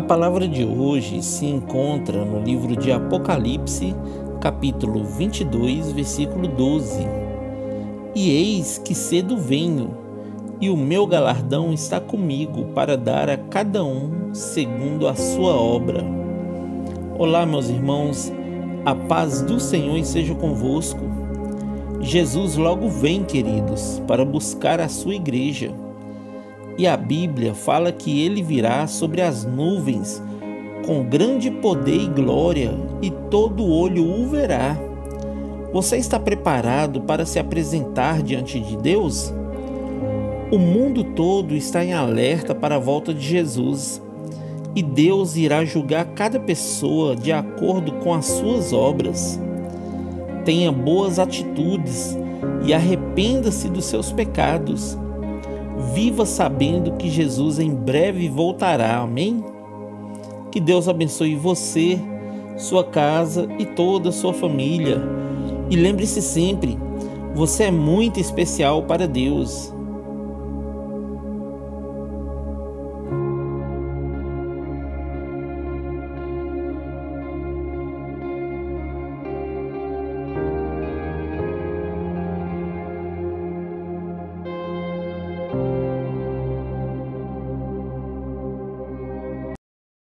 A palavra de hoje se encontra no livro de Apocalipse, capítulo 22, versículo 12. E eis que cedo venho, e o meu galardão está comigo para dar a cada um segundo a sua obra. Olá, meus irmãos, a paz do Senhor esteja convosco. Jesus logo vem, queridos, para buscar a sua igreja. E a Bíblia fala que ele virá sobre as nuvens com grande poder e glória, e todo olho o verá. Você está preparado para se apresentar diante de Deus? O mundo todo está em alerta para a volta de Jesus, e Deus irá julgar cada pessoa de acordo com as suas obras. Tenha boas atitudes e arrependa-se dos seus pecados Viva sabendo que Jesus em breve voltará. Amém? Que Deus abençoe você, sua casa e toda a sua família. E lembre-se sempre, você é muito especial para Deus.